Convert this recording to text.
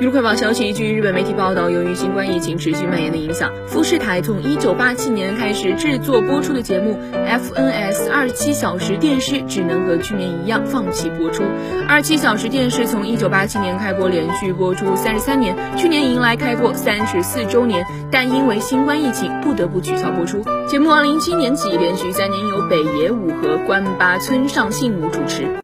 娱乐快报消息，据日本媒体报道，由于新冠疫情持续蔓延的影响，富士台从1987年开始制作播出的节目 FNS 二七小时电视只能和去年一样放弃播出。二七小时电视从1987年开播，连续播出三十三年，去年迎来开播三十四周年，但因为新冠疫情不得不取消播出。节目2017年起连续三年由北野武和关八村上信武主持。